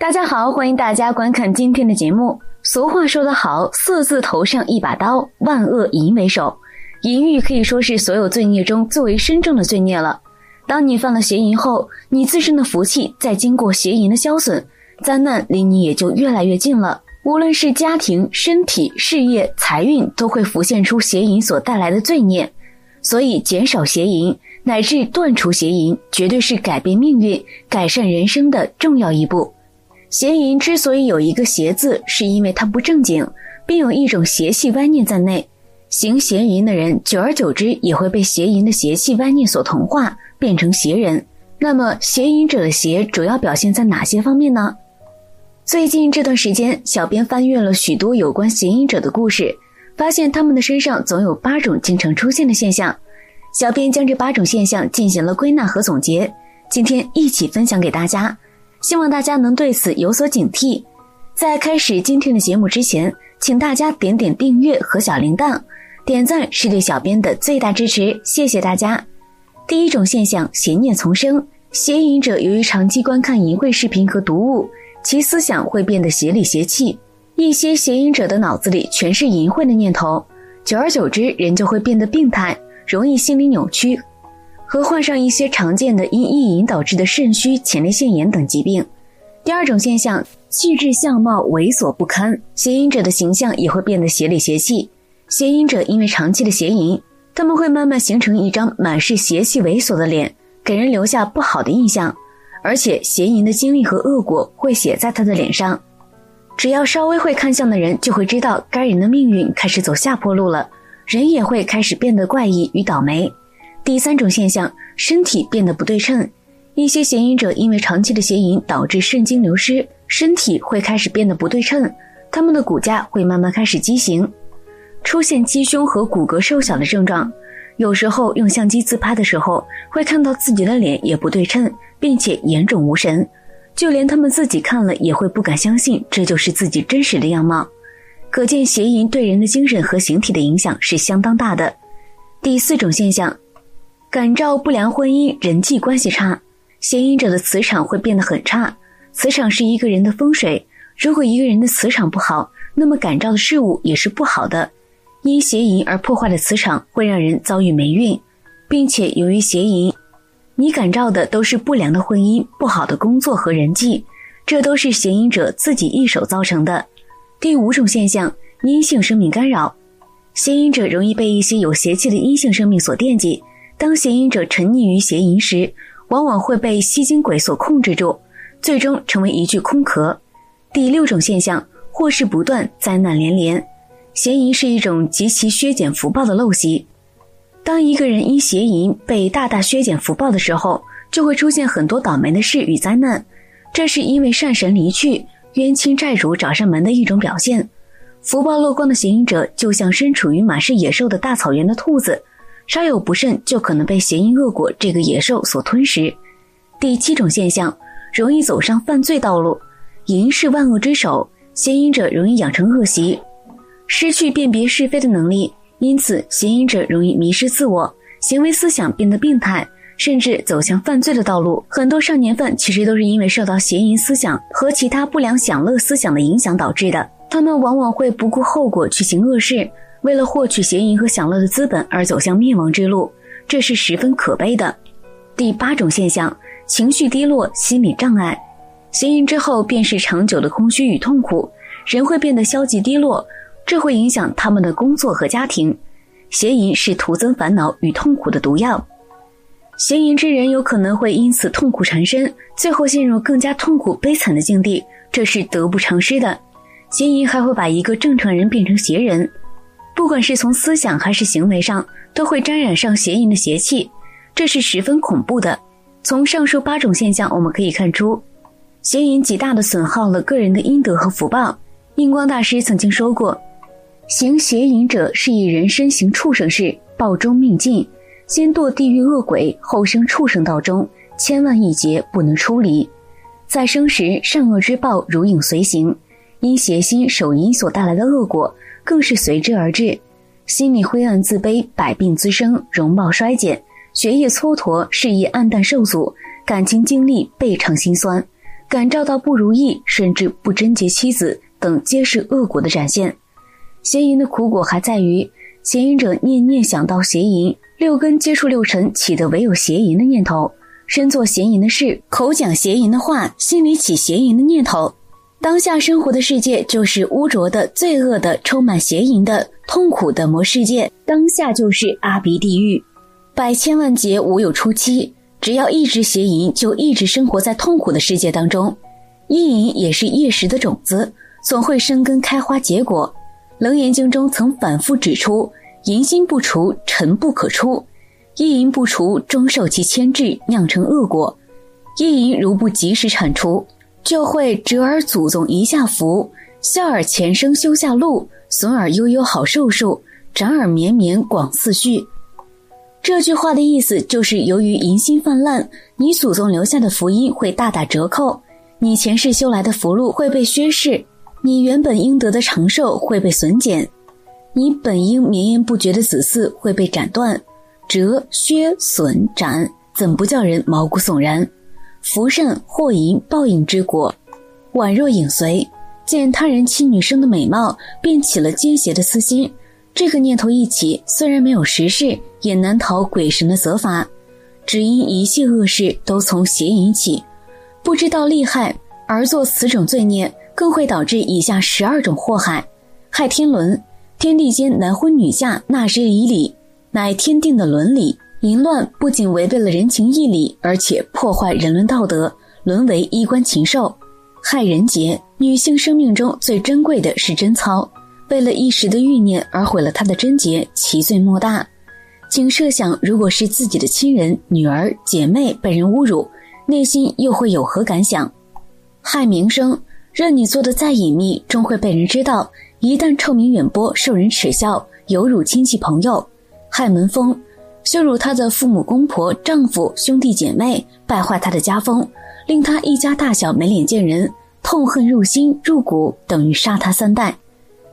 大家好，欢迎大家观看今天的节目。俗话说得好，“色字头上一把刀，万恶淫为首。”淫欲可以说是所有罪孽中最为深重的罪孽了。当你犯了邪淫后，你自身的福气在经过邪淫的消损，灾难离你也就越来越近了。无论是家庭、身体、事业、财运，都会浮现出邪淫所带来的罪孽。所以，减少邪淫乃至断除邪淫，绝对是改变命运、改善人生的重要一步。邪淫之所以有一个“邪”字，是因为它不正经，并有一种邪气歪念在内。行邪淫的人，久而久之也会被邪淫的邪气歪念所同化，变成邪人。那么，邪淫者的邪主要表现在哪些方面呢？最近这段时间，小编翻阅了许多有关邪淫者的故事，发现他们的身上总有八种经常出现的现象。小编将这八种现象进行了归纳和总结，今天一起分享给大家。希望大家能对此有所警惕。在开始今天的节目之前，请大家点点订阅和小铃铛，点赞是对小编的最大支持，谢谢大家。第一种现象，邪念丛生。邪淫者由于长期观看淫秽视频和读物，其思想会变得邪里邪气。一些邪淫者的脑子里全是淫秽的念头，久而久之，人就会变得病态，容易心理扭曲。和患上一些常见的因意淫导致的肾虚、前列腺炎等疾病。第二种现象，气质相貌猥琐不堪，邪淫者的形象也会变得邪里邪气。邪淫者因为长期的邪淫，他们会慢慢形成一张满是邪气猥琐的脸，给人留下不好的印象。而且邪淫的经历和恶果会写在他的脸上。只要稍微会看相的人就会知道，该人的命运开始走下坡路了，人也会开始变得怪异与倒霉。第三种现象，身体变得不对称。一些邪淫者因为长期的邪淫导致肾精流失，身体会开始变得不对称，他们的骨架会慢慢开始畸形，出现鸡胸和骨骼瘦小的症状。有时候用相机自拍的时候，会看到自己的脸也不对称，并且眼肿无神，就连他们自己看了也会不敢相信这就是自己真实的样貌。可见邪淫对人的精神和形体的影响是相当大的。第四种现象。感召不良婚姻，人际关系差，邪淫者的磁场会变得很差。磁场是一个人的风水，如果一个人的磁场不好，那么感召的事物也是不好的。因邪淫而破坏的磁场会让人遭遇霉运，并且由于邪淫，你感召的都是不良的婚姻、不好的工作和人际，这都是邪淫者自己一手造成的。第五种现象，阴性生命干扰，邪淫者容易被一些有邪气的阴性生命所惦记。当邪淫者沉溺于邪淫时，往往会被吸精鬼所控制住，最终成为一具空壳。第六种现象，祸事不断，灾难连连。邪淫是一种极其削减福报的陋习。当一个人因邪淫被大大削减福报的时候，就会出现很多倒霉的事与灾难。这是因为善神离去，冤亲债主找上门的一种表现。福报漏光的邪淫者，就像身处于满是野兽的大草原的兔子。稍有不慎，就可能被邪淫恶果这个野兽所吞食。第七种现象，容易走上犯罪道路。淫是万恶之首，邪淫者容易养成恶习，失去辨别是非的能力，因此邪淫者容易迷失自我，行为思想变得病态，甚至走向犯罪的道路。很多少年犯其实都是因为受到邪淫思想和其他不良享乐思想的影响导致的，他们往往会不顾后果去行恶事。为了获取邪淫和享乐的资本而走向灭亡之路，这是十分可悲的。第八种现象，情绪低落、心理障碍。邪淫之后便是长久的空虚与痛苦，人会变得消极低落，这会影响他们的工作和家庭。邪淫是徒增烦恼与痛苦的毒药，邪淫之人有可能会因此痛苦缠身，最后陷入更加痛苦悲惨的境地，这是得不偿失的。邪淫还会把一个正常人变成邪人。不管是从思想还是行为上，都会沾染上邪淫的邪气，这是十分恐怖的。从上述八种现象，我们可以看出，邪淫极大的损耗了个人的阴德和福报。印光大师曾经说过：“行邪淫者是以人身行畜生事，报中命尽，先堕地狱恶鬼，后生畜生道中，千万亿劫不能出离。在生时善恶之报如影随形，因邪心守淫所带来的恶果。”更是随之而至，心里灰暗自卑，百病滋生，容貌衰减，学业蹉跎，事业黯淡受阻，感情经历倍尝心酸。感召到不如意，甚至不贞洁妻子等，皆是恶果的展现。邪淫的苦果还在于，邪淫者念念想到邪淫，六根接触六尘，起的唯有邪淫的念头，身做邪淫的事，口讲邪淫的话，心里起邪淫的念头。当下生活的世界就是污浊的、罪恶的、充满邪淫的、痛苦的魔世界。当下就是阿鼻地狱，百千万劫无有出期。只要一直邪淫，就一直生活在痛苦的世界当中。意淫也是业识的种子，总会生根开花结果。楞严经中曾反复指出：淫心不除，尘不可出；意淫不除，终受其牵制，酿成恶果。意淫如不及时铲除。就会折耳祖宗一下福，笑耳前生修下路，损耳悠悠好寿数，长耳绵绵广四序。这句话的意思就是，由于淫心泛滥，你祖宗留下的福音会大打折扣，你前世修来的福禄会被削逝，你原本应得的长寿会被损减，你本应绵延不绝的子嗣会被斩断，折、削、损、斩，怎不叫人毛骨悚然？福善祸淫报应之果，宛若影随。见他人妻女生的美貌，便起了奸邪的私心。这个念头一起，虽然没有实事，也难逃鬼神的责罚。只因一切恶事都从邪淫起，不知道利害而做此种罪孽，更会导致以下十二种祸害：害天伦，天地间男婚女嫁，纳之以礼，乃天定的伦理。淫乱不仅违背了人情义理，而且破坏人伦道德，沦为衣冠禽兽，害人节。女性生命中最珍贵的是贞操，为了一时的欲念而毁了她的贞洁，其罪莫大。请设想，如果是自己的亲人、女儿、姐妹被人侮辱，内心又会有何感想？害名声，任你做的再隐秘，终会被人知道。一旦臭名远播，受人耻笑，有辱亲戚朋友。害门风。羞辱她的父母、公婆、丈夫、兄弟姐妹，败坏她的家风，令她一家大小没脸见人，痛恨入心入骨，等于杀她三代，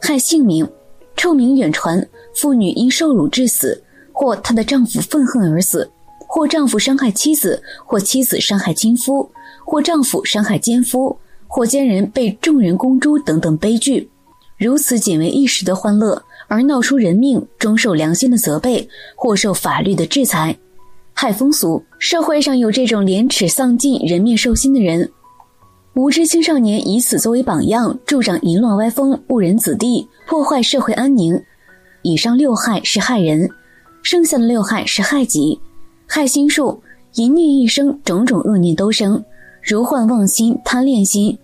害性命，臭名远传。妇女因受辱致死，或她的丈夫愤恨而死，或丈夫伤害妻子，或妻子伤害亲夫，或丈夫伤害奸夫，或奸人被众人公诛等等悲剧，如此仅为一时的欢乐。而闹出人命，终受良心的责备，或受法律的制裁。害风俗，社会上有这种廉耻丧尽、人面兽心的人。无知青少年以此作为榜样，助长淫乱歪风，误人子弟，破坏社会安宁。以上六害是害人，剩下的六害是害己。害心术，淫念一生，种种恶念都生，如患妄心、贪恋心、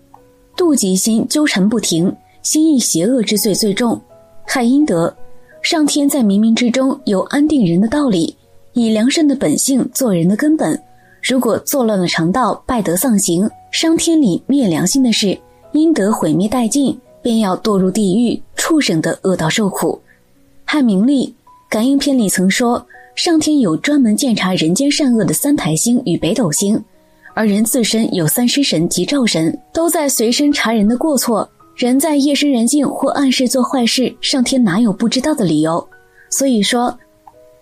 妒忌心纠缠不停，心意邪恶之罪最重。害阴德，上天在冥冥之中有安定人的道理，以良善的本性做人的根本。如果作乱了肠道，败德丧行，伤天理、灭良心的事，阴德毁灭殆尽，便要堕入地狱、畜生的恶道受苦。害名利，感应篇里曾说，上天有专门鉴察人间善恶的三台星与北斗星，而人自身有三尸神及灶神，都在随身查人的过错。人在夜深人静或暗室做坏事，上天哪有不知道的理由？所以说，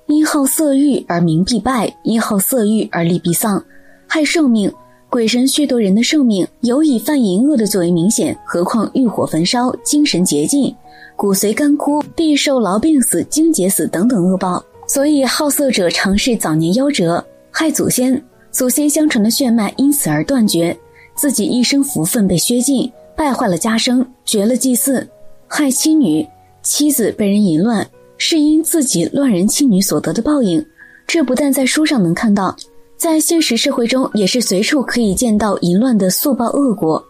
因好色欲而名必败，因好色欲而利必丧，害寿命。鬼神削夺人的寿命，尤以犯淫恶的最为明显，何况欲火焚烧，精神竭尽，骨髓干枯，必受痨病死、精竭死等等恶报。所以好色者常是早年夭折，害祖先，祖先相传的血脉因此而断绝，自己一生福分被削尽。败坏了家生，绝了祭祀，害妻女，妻子被人淫乱，是因自己乱人妻女所得的报应。这不但在书上能看到，在现实社会中也是随处可以见到淫乱的速报恶果。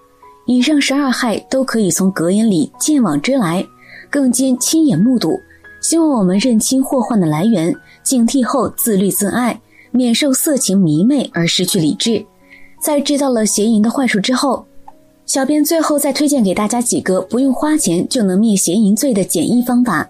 以上十二害都可以从格言里见往知来，更兼亲眼目睹。希望我们认清祸患的来源，警惕后自律自爱，免受色情迷昧而失去理智。在知道了邪淫的坏处之后。小编最后再推荐给大家几个不用花钱就能灭邪淫罪的简易方法，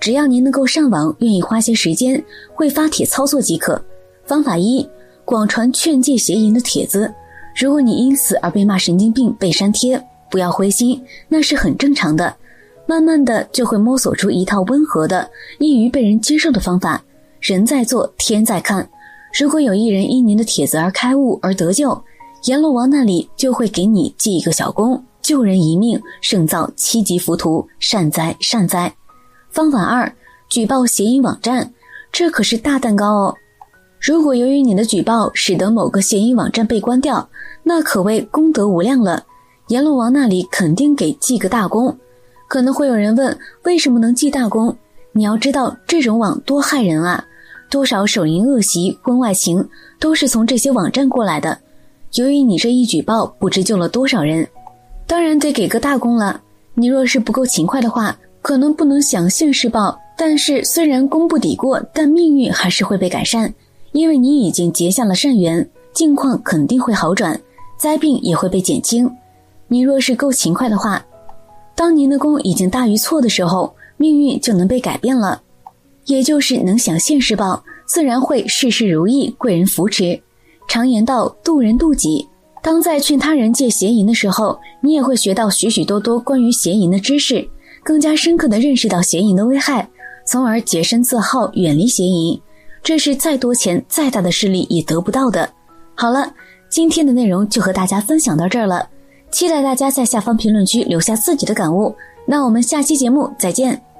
只要您能够上网，愿意花些时间，会发帖操作即可。方法一：广传劝诫邪淫的帖子。如果你因此而被骂神经病、被删帖，不要灰心，那是很正常的。慢慢的就会摸索出一套温和的、易于被人接受的方法。人在做，天在看。如果有一人因您的帖子而开悟而得救。阎罗王那里就会给你记一个小功，救人一命胜造七级浮屠，善哉善哉。方法二，举报邪淫网站，这可是大蛋糕哦。如果由于你的举报使得某个邪淫网站被关掉，那可谓功德无量了，阎罗王那里肯定给记个大功。可能会有人问，为什么能记大功？你要知道，这种网多害人啊！多少手淫恶习、婚外情都是从这些网站过来的。由于你这一举报，不知救了多少人，当然得给个大功了。你若是不够勤快的话，可能不能享现世报，但是虽然功不抵过，但命运还是会被改善，因为你已经结下了善缘，境况肯定会好转，灾病也会被减轻。你若是够勤快的话。当您的功已经大于错的时候，命运就能被改变了，也就是能享现世报，自然会事事如意，贵人扶持。常言道，渡人渡己。当在劝他人戒邪淫的时候，你也会学到许许多多关于邪淫的知识，更加深刻的认识到邪淫的危害，从而洁身自好，远离邪淫。这是再多钱、再大的势力也得不到的。好了，今天的内容就和大家分享到这儿了。期待大家在下方评论区留下自己的感悟，那我们下期节目再见。